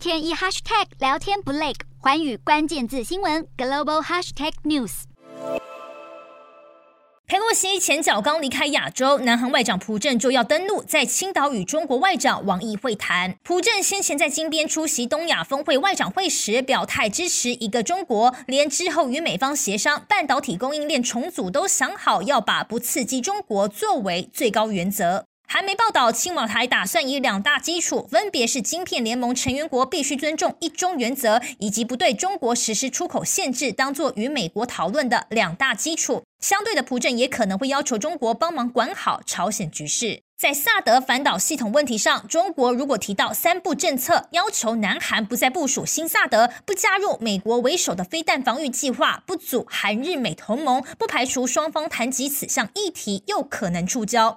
天一 hashtag 聊天不累，寰宇关键字新闻 global hashtag news。裴洛西前脚刚离开亚洲，南韩外长朴正就要登陆，在青岛与中国外长王毅会谈。朴正先前在金边出席东亚峰会外长会时，表态支持一个中国，连之后与美方协商半导体供应链重组都想好，要把不刺激中国作为最高原则。韩媒报道，青瓦台打算以两大基础，分别是晶片联盟成员国必须尊重一中原则，以及不对中国实施出口限制，当作与美国讨论的两大基础。相对的，朴正也可能会要求中国帮忙管好朝鲜局势。在萨德反导系统问题上，中国如果提到三步政策，要求南韩不再部署新萨德，不加入美国为首的飞弹防御计划，不组韩日美同盟，不排除双方谈及此项议题，又可能触礁。